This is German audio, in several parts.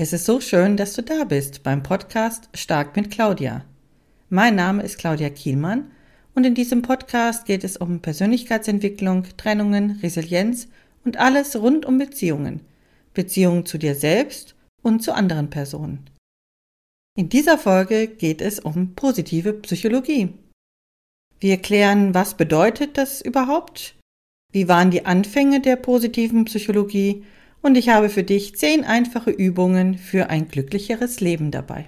Es ist so schön, dass du da bist beim Podcast Stark mit Claudia. Mein Name ist Claudia Kielmann und in diesem Podcast geht es um Persönlichkeitsentwicklung, Trennungen, Resilienz und alles rund um Beziehungen. Beziehungen zu dir selbst und zu anderen Personen. In dieser Folge geht es um positive Psychologie. Wir klären, was bedeutet das überhaupt? Wie waren die Anfänge der positiven Psychologie und ich habe für dich zehn einfache Übungen für ein glücklicheres Leben dabei.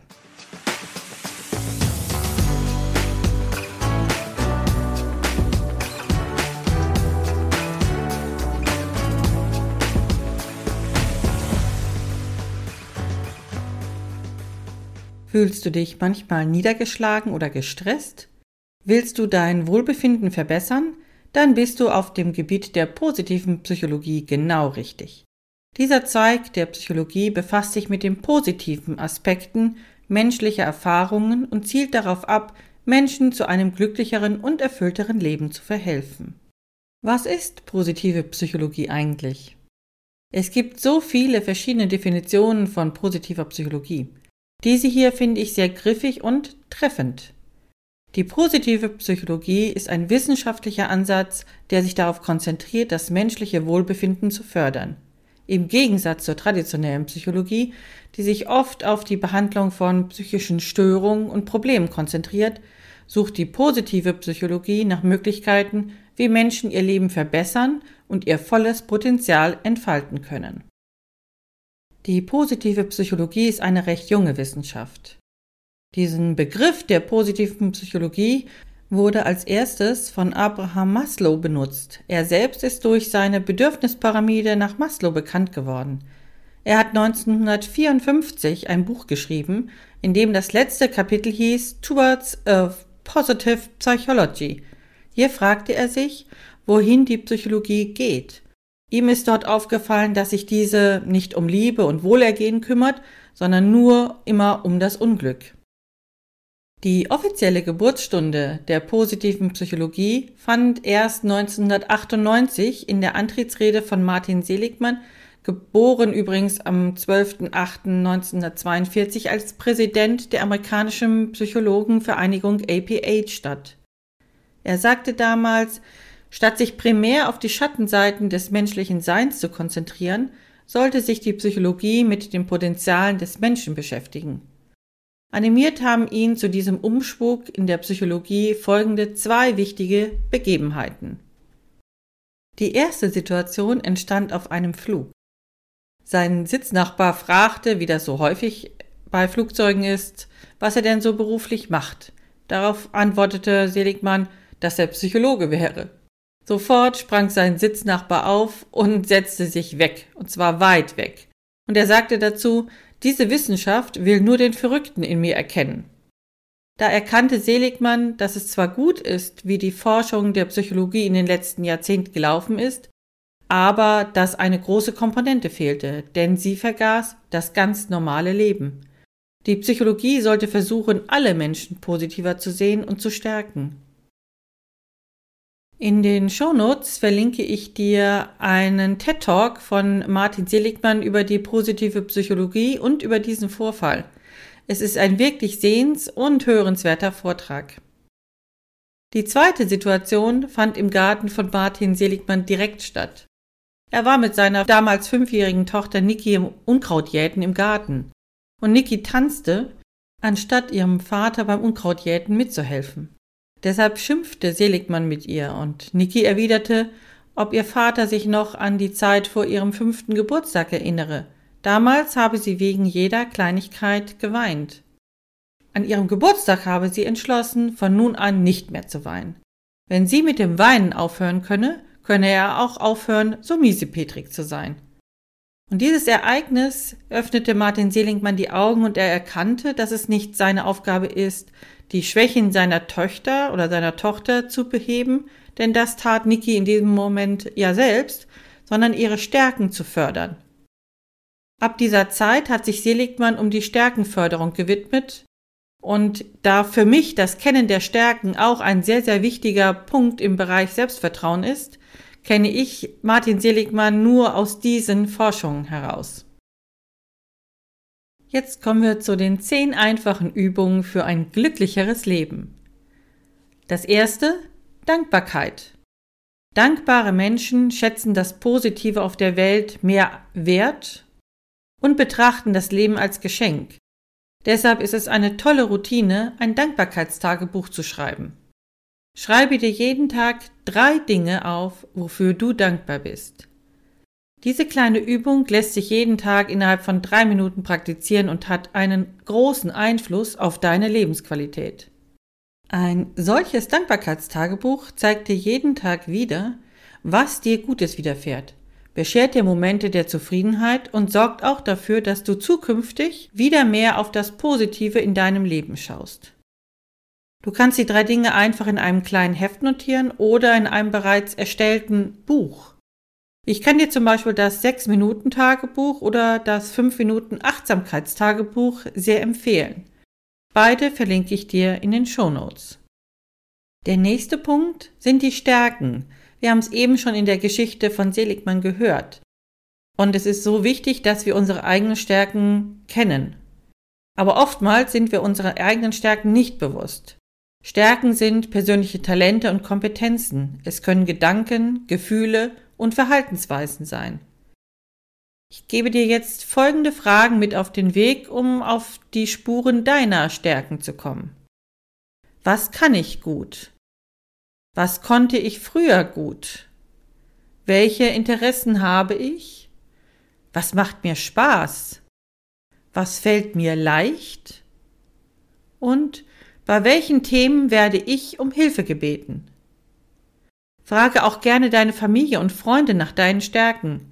Fühlst du dich manchmal niedergeschlagen oder gestresst? Willst du dein Wohlbefinden verbessern? Dann bist du auf dem Gebiet der positiven Psychologie genau richtig. Dieser Zweig der Psychologie befasst sich mit den positiven Aspekten menschlicher Erfahrungen und zielt darauf ab, Menschen zu einem glücklicheren und erfüllteren Leben zu verhelfen. Was ist positive Psychologie eigentlich? Es gibt so viele verschiedene Definitionen von positiver Psychologie. Diese hier finde ich sehr griffig und treffend. Die positive Psychologie ist ein wissenschaftlicher Ansatz, der sich darauf konzentriert, das menschliche Wohlbefinden zu fördern. Im Gegensatz zur traditionellen Psychologie, die sich oft auf die Behandlung von psychischen Störungen und Problemen konzentriert, sucht die positive Psychologie nach Möglichkeiten, wie Menschen ihr Leben verbessern und ihr volles Potenzial entfalten können. Die positive Psychologie ist eine recht junge Wissenschaft. Diesen Begriff der positiven Psychologie wurde als erstes von Abraham Maslow benutzt. Er selbst ist durch seine Bedürfnispyramide nach Maslow bekannt geworden. Er hat 1954 ein Buch geschrieben, in dem das letzte Kapitel hieß Towards a Positive Psychology. Hier fragte er sich, wohin die Psychologie geht. Ihm ist dort aufgefallen, dass sich diese nicht um Liebe und Wohlergehen kümmert, sondern nur immer um das Unglück. Die offizielle Geburtsstunde der positiven Psychologie fand erst 1998 in der Antrittsrede von Martin Seligmann, geboren übrigens am 12.08.1942 als Präsident der amerikanischen Psychologenvereinigung APA statt. Er sagte damals, statt sich primär auf die Schattenseiten des menschlichen Seins zu konzentrieren, sollte sich die Psychologie mit den Potenzialen des Menschen beschäftigen. Animiert haben ihn zu diesem Umschwung in der Psychologie folgende zwei wichtige Begebenheiten. Die erste Situation entstand auf einem Flug. Sein Sitznachbar fragte, wie das so häufig bei Flugzeugen ist, was er denn so beruflich macht. Darauf antwortete Seligmann, dass er Psychologe wäre. Sofort sprang sein Sitznachbar auf und setzte sich weg, und zwar weit weg. Und er sagte dazu, diese Wissenschaft will nur den Verrückten in mir erkennen. Da erkannte Seligmann, dass es zwar gut ist, wie die Forschung der Psychologie in den letzten Jahrzehnten gelaufen ist, aber dass eine große Komponente fehlte, denn sie vergaß das ganz normale Leben. Die Psychologie sollte versuchen, alle Menschen positiver zu sehen und zu stärken. In den Shownotes verlinke ich dir einen TED Talk von Martin Seligmann über die positive Psychologie und über diesen Vorfall. Es ist ein wirklich sehens- und hörenswerter Vortrag. Die zweite Situation fand im Garten von Martin Seligmann direkt statt. Er war mit seiner damals fünfjährigen Tochter Niki im Unkrautjäten im Garten. Und Niki tanzte, anstatt ihrem Vater beim Unkrautjäten mitzuhelfen. Deshalb schimpfte Seligmann mit ihr und Niki erwiderte, ob ihr Vater sich noch an die Zeit vor ihrem fünften Geburtstag erinnere. Damals habe sie wegen jeder Kleinigkeit geweint. An ihrem Geburtstag habe sie entschlossen, von nun an nicht mehr zu weinen. Wenn sie mit dem Weinen aufhören könne, könne er auch aufhören, so miesepetrig zu sein. Und dieses Ereignis öffnete Martin Seligmann die Augen und er erkannte, dass es nicht seine Aufgabe ist, die Schwächen seiner Töchter oder seiner Tochter zu beheben, denn das tat Niki in diesem Moment ja selbst, sondern ihre Stärken zu fördern. Ab dieser Zeit hat sich Seligmann um die Stärkenförderung gewidmet und da für mich das Kennen der Stärken auch ein sehr, sehr wichtiger Punkt im Bereich Selbstvertrauen ist, kenne ich Martin Seligmann nur aus diesen Forschungen heraus. Jetzt kommen wir zu den zehn einfachen Übungen für ein glücklicheres Leben. Das erste, Dankbarkeit. Dankbare Menschen schätzen das Positive auf der Welt mehr wert und betrachten das Leben als Geschenk. Deshalb ist es eine tolle Routine, ein Dankbarkeitstagebuch zu schreiben. Schreibe dir jeden Tag drei Dinge auf, wofür du dankbar bist. Diese kleine Übung lässt sich jeden Tag innerhalb von drei Minuten praktizieren und hat einen großen Einfluss auf deine Lebensqualität. Ein solches Dankbarkeitstagebuch zeigt dir jeden Tag wieder, was dir Gutes widerfährt, beschert dir Momente der Zufriedenheit und sorgt auch dafür, dass du zukünftig wieder mehr auf das Positive in deinem Leben schaust. Du kannst die drei Dinge einfach in einem kleinen Heft notieren oder in einem bereits erstellten Buch. Ich kann dir zum Beispiel das 6-Minuten-Tagebuch oder das 5-Minuten-Achtsamkeitstagebuch sehr empfehlen. Beide verlinke ich dir in den Show Notes. Der nächste Punkt sind die Stärken. Wir haben es eben schon in der Geschichte von Seligmann gehört. Und es ist so wichtig, dass wir unsere eigenen Stärken kennen. Aber oftmals sind wir unsere eigenen Stärken nicht bewusst. Stärken sind persönliche Talente und Kompetenzen. Es können Gedanken, Gefühle und Verhaltensweisen sein. Ich gebe dir jetzt folgende Fragen mit auf den Weg, um auf die Spuren deiner Stärken zu kommen. Was kann ich gut? Was konnte ich früher gut? Welche Interessen habe ich? Was macht mir Spaß? Was fällt mir leicht? Und bei welchen Themen werde ich um Hilfe gebeten? Frage auch gerne deine Familie und Freunde nach deinen Stärken.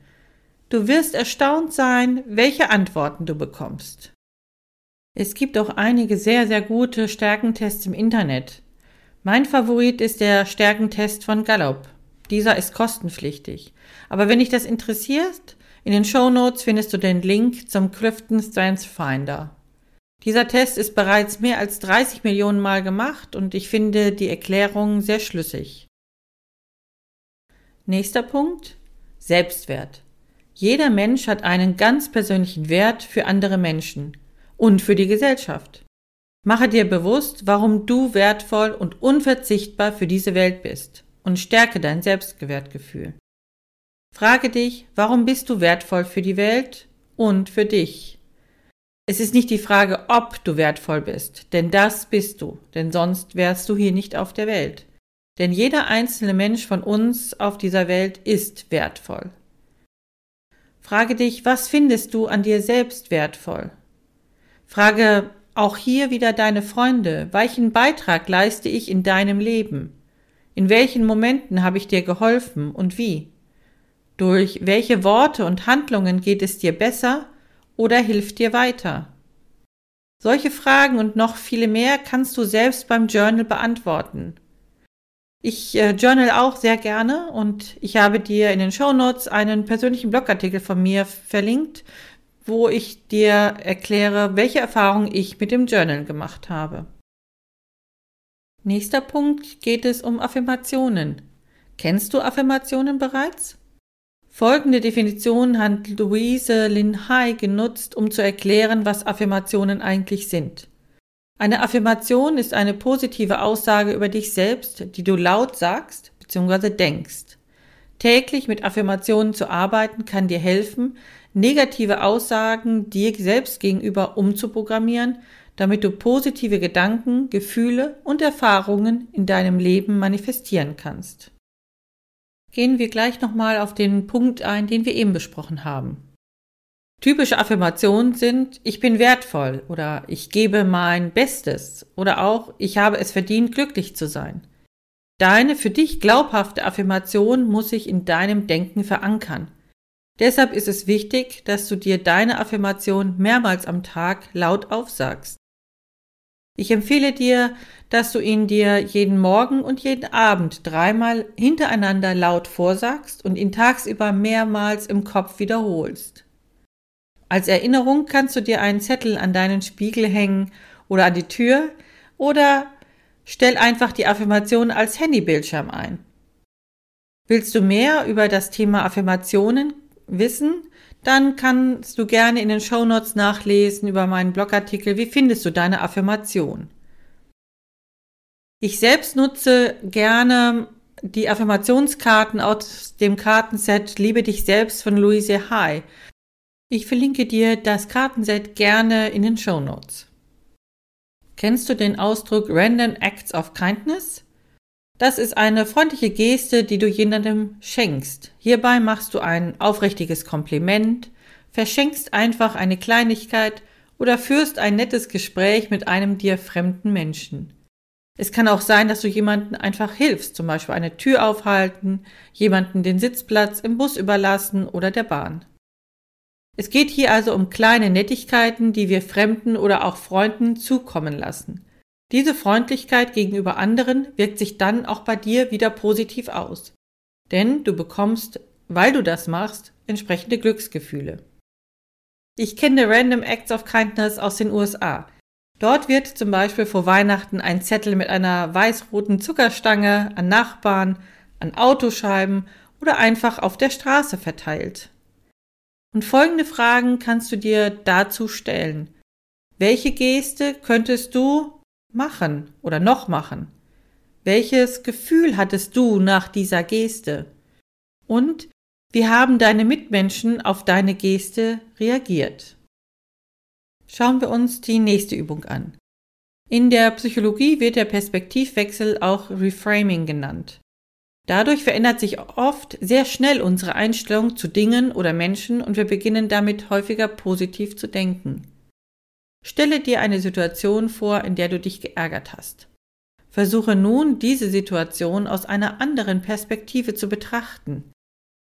Du wirst erstaunt sein, welche Antworten du bekommst. Es gibt auch einige sehr, sehr gute Stärkentests im Internet. Mein Favorit ist der Stärkentest von Gallup. Dieser ist kostenpflichtig. Aber wenn dich das interessiert, in den Show Notes findest du den Link zum Clifton Strengths Finder. Dieser Test ist bereits mehr als 30 Millionen Mal gemacht und ich finde die Erklärung sehr schlüssig. Nächster Punkt. Selbstwert. Jeder Mensch hat einen ganz persönlichen Wert für andere Menschen und für die Gesellschaft. Mache dir bewusst, warum du wertvoll und unverzichtbar für diese Welt bist und stärke dein Selbstwertgefühl. Frage dich, warum bist du wertvoll für die Welt und für dich? Es ist nicht die Frage, ob du wertvoll bist, denn das bist du, denn sonst wärst du hier nicht auf der Welt. Denn jeder einzelne Mensch von uns auf dieser Welt ist wertvoll. Frage dich, was findest du an dir selbst wertvoll? Frage auch hier wieder deine Freunde, welchen Beitrag leiste ich in deinem Leben? In welchen Momenten habe ich dir geholfen und wie? Durch welche Worte und Handlungen geht es dir besser oder hilft dir weiter? Solche Fragen und noch viele mehr kannst du selbst beim Journal beantworten. Ich äh, journal auch sehr gerne und ich habe dir in den Show Notes einen persönlichen Blogartikel von mir verlinkt, wo ich dir erkläre, welche Erfahrungen ich mit dem Journal gemacht habe. Nächster Punkt geht es um Affirmationen. Kennst du Affirmationen bereits? Folgende Definition hat Louise Lin Hai genutzt, um zu erklären, was Affirmationen eigentlich sind. Eine Affirmation ist eine positive Aussage über dich selbst, die du laut sagst bzw. denkst. Täglich mit Affirmationen zu arbeiten kann dir helfen, negative Aussagen dir selbst gegenüber umzuprogrammieren, damit du positive Gedanken, Gefühle und Erfahrungen in deinem Leben manifestieren kannst. Gehen wir gleich nochmal auf den Punkt ein, den wir eben besprochen haben. Typische Affirmationen sind ich bin wertvoll oder ich gebe mein Bestes oder auch ich habe es verdient, glücklich zu sein. Deine für dich glaubhafte Affirmation muss sich in deinem Denken verankern. Deshalb ist es wichtig, dass du dir deine Affirmation mehrmals am Tag laut aufsagst. Ich empfehle dir, dass du ihn dir jeden Morgen und jeden Abend dreimal hintereinander laut vorsagst und ihn tagsüber mehrmals im Kopf wiederholst. Als Erinnerung kannst du dir einen Zettel an deinen Spiegel hängen oder an die Tür oder stell einfach die Affirmation als Handybildschirm ein. Willst du mehr über das Thema Affirmationen wissen, dann kannst du gerne in den Shownotes nachlesen über meinen Blogartikel, wie findest du deine Affirmation. Ich selbst nutze gerne die Affirmationskarten aus dem Kartenset Liebe dich selbst von Louise Hay. Ich verlinke dir das Kartenset gerne in den Show Notes. Kennst du den Ausdruck Random Acts of Kindness? Das ist eine freundliche Geste, die du jemandem schenkst. Hierbei machst du ein aufrichtiges Kompliment, verschenkst einfach eine Kleinigkeit oder führst ein nettes Gespräch mit einem dir fremden Menschen. Es kann auch sein, dass du jemanden einfach hilfst, zum Beispiel eine Tür aufhalten, jemanden den Sitzplatz im Bus überlassen oder der Bahn. Es geht hier also um kleine Nettigkeiten, die wir Fremden oder auch Freunden zukommen lassen. Diese Freundlichkeit gegenüber anderen wirkt sich dann auch bei dir wieder positiv aus. Denn du bekommst, weil du das machst, entsprechende Glücksgefühle. Ich kenne Random Acts of Kindness aus den USA. Dort wird zum Beispiel vor Weihnachten ein Zettel mit einer weiß-roten Zuckerstange an Nachbarn, an Autoscheiben oder einfach auf der Straße verteilt. Und folgende Fragen kannst du dir dazu stellen. Welche Geste könntest du machen oder noch machen? Welches Gefühl hattest du nach dieser Geste? Und wie haben deine Mitmenschen auf deine Geste reagiert? Schauen wir uns die nächste Übung an. In der Psychologie wird der Perspektivwechsel auch Reframing genannt. Dadurch verändert sich oft sehr schnell unsere Einstellung zu Dingen oder Menschen und wir beginnen damit häufiger positiv zu denken. Stelle dir eine Situation vor, in der du dich geärgert hast. Versuche nun, diese Situation aus einer anderen Perspektive zu betrachten.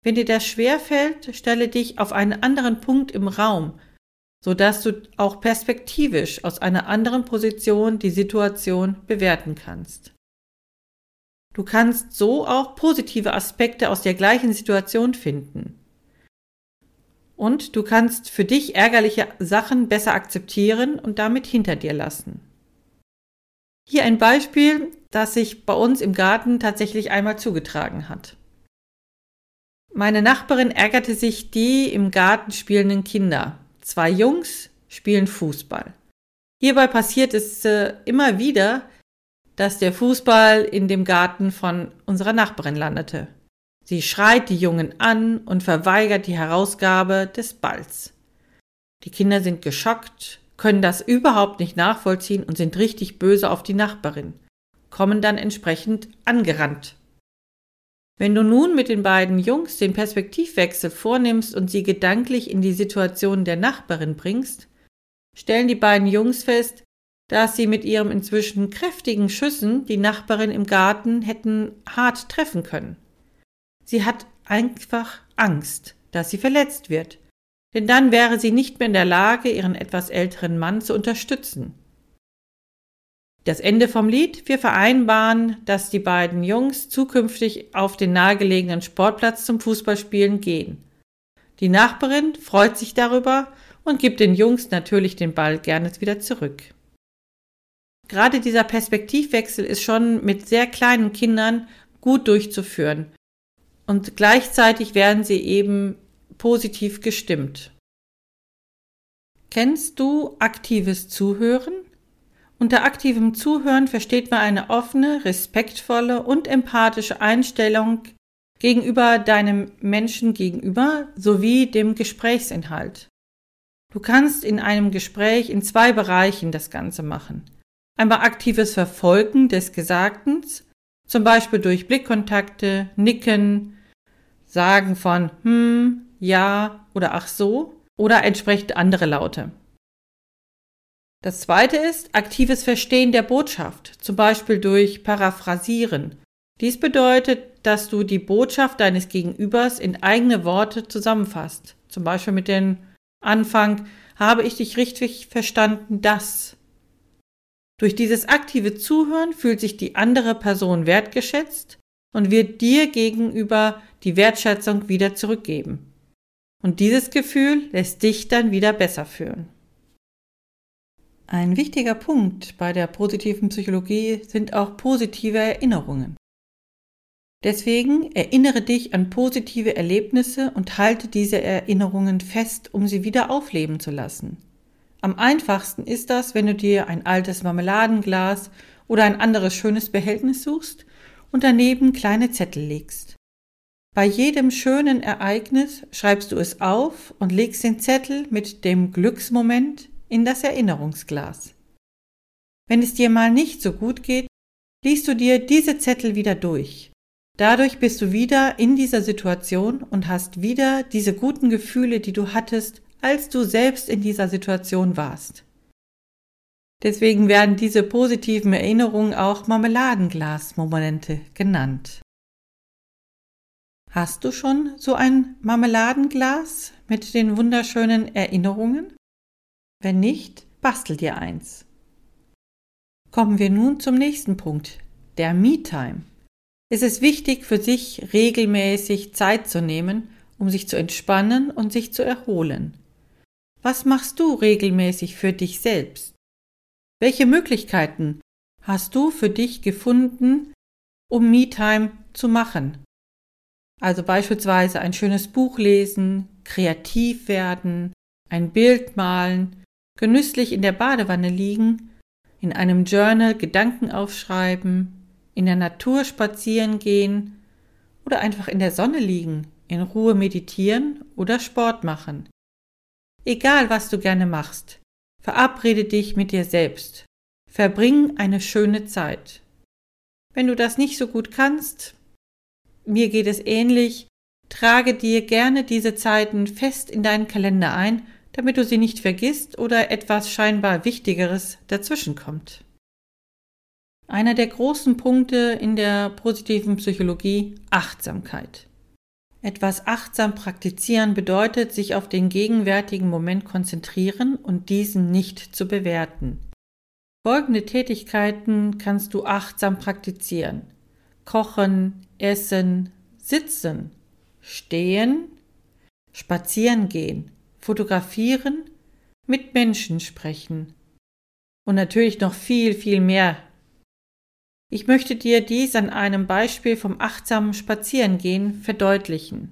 Wenn dir das schwerfällt, stelle dich auf einen anderen Punkt im Raum so dass du auch perspektivisch aus einer anderen Position die Situation bewerten kannst. Du kannst so auch positive Aspekte aus der gleichen Situation finden. Und du kannst für dich ärgerliche Sachen besser akzeptieren und damit hinter dir lassen. Hier ein Beispiel, das sich bei uns im Garten tatsächlich einmal zugetragen hat. Meine Nachbarin ärgerte sich die im Garten spielenden Kinder. Zwei Jungs spielen Fußball. Hierbei passiert es äh, immer wieder, dass der Fußball in dem Garten von unserer Nachbarin landete. Sie schreit die Jungen an und verweigert die Herausgabe des Balls. Die Kinder sind geschockt, können das überhaupt nicht nachvollziehen und sind richtig böse auf die Nachbarin, kommen dann entsprechend angerannt. Wenn du nun mit den beiden Jungs den Perspektivwechsel vornimmst und sie gedanklich in die Situation der Nachbarin bringst, stellen die beiden Jungs fest, dass sie mit ihrem inzwischen kräftigen Schüssen die Nachbarin im Garten hätten hart treffen können. Sie hat einfach Angst, dass sie verletzt wird, denn dann wäre sie nicht mehr in der Lage, ihren etwas älteren Mann zu unterstützen. Das Ende vom Lied. Wir vereinbaren, dass die beiden Jungs zukünftig auf den nahegelegenen Sportplatz zum Fußballspielen gehen. Die Nachbarin freut sich darüber und gibt den Jungs natürlich den Ball gerne wieder zurück. Gerade dieser Perspektivwechsel ist schon mit sehr kleinen Kindern gut durchzuführen und gleichzeitig werden sie eben positiv gestimmt. Kennst du aktives Zuhören? Unter aktivem Zuhören versteht man eine offene, respektvolle und empathische Einstellung gegenüber deinem Menschen gegenüber sowie dem Gesprächsinhalt. Du kannst in einem Gespräch in zwei Bereichen das Ganze machen. Einmal aktives Verfolgen des Gesagten, zum Beispiel durch Blickkontakte, Nicken, Sagen von hm, ja oder ach so oder entsprechend andere Laute. Das zweite ist aktives Verstehen der Botschaft, zum Beispiel durch Paraphrasieren. Dies bedeutet, dass du die Botschaft deines Gegenübers in eigene Worte zusammenfasst, zum Beispiel mit dem Anfang, habe ich dich richtig verstanden, das. Durch dieses aktive Zuhören fühlt sich die andere Person wertgeschätzt und wird dir gegenüber die Wertschätzung wieder zurückgeben. Und dieses Gefühl lässt dich dann wieder besser fühlen. Ein wichtiger Punkt bei der positiven Psychologie sind auch positive Erinnerungen. Deswegen erinnere dich an positive Erlebnisse und halte diese Erinnerungen fest, um sie wieder aufleben zu lassen. Am einfachsten ist das, wenn du dir ein altes Marmeladenglas oder ein anderes schönes Behältnis suchst und daneben kleine Zettel legst. Bei jedem schönen Ereignis schreibst du es auf und legst den Zettel mit dem Glücksmoment in das Erinnerungsglas. Wenn es dir mal nicht so gut geht, liest du dir diese Zettel wieder durch. Dadurch bist du wieder in dieser Situation und hast wieder diese guten Gefühle, die du hattest, als du selbst in dieser Situation warst. Deswegen werden diese positiven Erinnerungen auch Marmeladenglas-Momente genannt. Hast du schon so ein Marmeladenglas mit den wunderschönen Erinnerungen? Wenn nicht, bastel dir eins. Kommen wir nun zum nächsten Punkt, der Me-Time. Es ist wichtig für sich regelmäßig Zeit zu nehmen, um sich zu entspannen und sich zu erholen. Was machst du regelmäßig für dich selbst? Welche Möglichkeiten hast du für dich gefunden, um Me-Time zu machen? Also beispielsweise ein schönes Buch lesen, kreativ werden, ein Bild malen, genüsslich in der Badewanne liegen, in einem Journal Gedanken aufschreiben, in der Natur spazieren gehen oder einfach in der Sonne liegen, in Ruhe meditieren oder Sport machen. Egal, was du gerne machst, verabrede dich mit dir selbst. Verbring eine schöne Zeit. Wenn du das nicht so gut kannst, mir geht es ähnlich. Trage dir gerne diese Zeiten fest in deinen Kalender ein, damit du sie nicht vergisst oder etwas scheinbar Wichtigeres dazwischenkommt. Einer der großen Punkte in der positiven Psychologie Achtsamkeit. Etwas achtsam praktizieren bedeutet, sich auf den gegenwärtigen Moment konzentrieren und diesen nicht zu bewerten. Folgende Tätigkeiten kannst du achtsam praktizieren. Kochen, Essen, Sitzen, Stehen, Spazieren gehen, Fotografieren, mit Menschen sprechen und natürlich noch viel, viel mehr. Ich möchte dir dies an einem Beispiel vom achtsamen Spazierengehen verdeutlichen.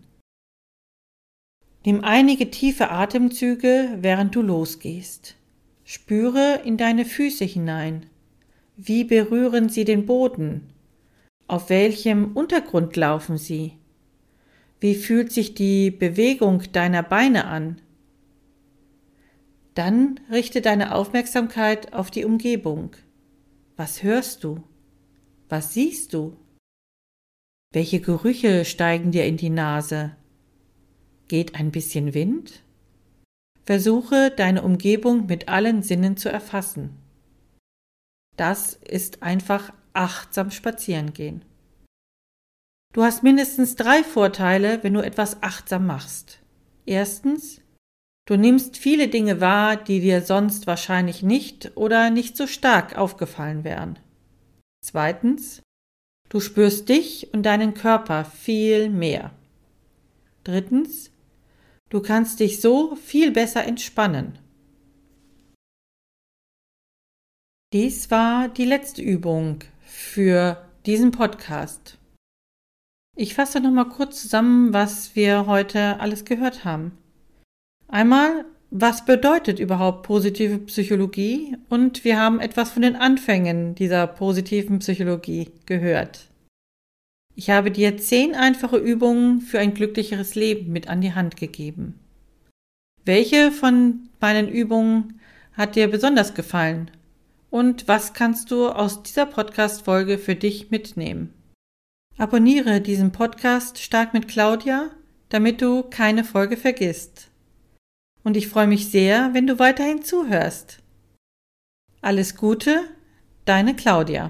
Nimm einige tiefe Atemzüge, während du losgehst. Spüre in deine Füße hinein. Wie berühren sie den Boden? Auf welchem Untergrund laufen sie? Wie fühlt sich die Bewegung deiner Beine an? Dann richte deine Aufmerksamkeit auf die Umgebung. Was hörst du? Was siehst du? Welche Gerüche steigen dir in die Nase? Geht ein bisschen Wind? Versuche deine Umgebung mit allen Sinnen zu erfassen. Das ist einfach achtsam spazieren gehen. Du hast mindestens drei Vorteile, wenn du etwas achtsam machst. Erstens, du nimmst viele Dinge wahr, die dir sonst wahrscheinlich nicht oder nicht so stark aufgefallen wären. Zweitens, du spürst dich und deinen Körper viel mehr. Drittens, du kannst dich so viel besser entspannen. Dies war die letzte Übung für diesen Podcast. Ich fasse noch mal kurz zusammen, was wir heute alles gehört haben. Einmal, was bedeutet überhaupt positive Psychologie? Und wir haben etwas von den Anfängen dieser positiven Psychologie gehört. Ich habe dir zehn einfache Übungen für ein glücklicheres Leben mit an die Hand gegeben. Welche von meinen Übungen hat dir besonders gefallen? Und was kannst du aus dieser Podcast-Folge für dich mitnehmen? Abonniere diesen Podcast Stark mit Claudia, damit du keine Folge vergisst. Und ich freue mich sehr, wenn du weiterhin zuhörst. Alles Gute, deine Claudia.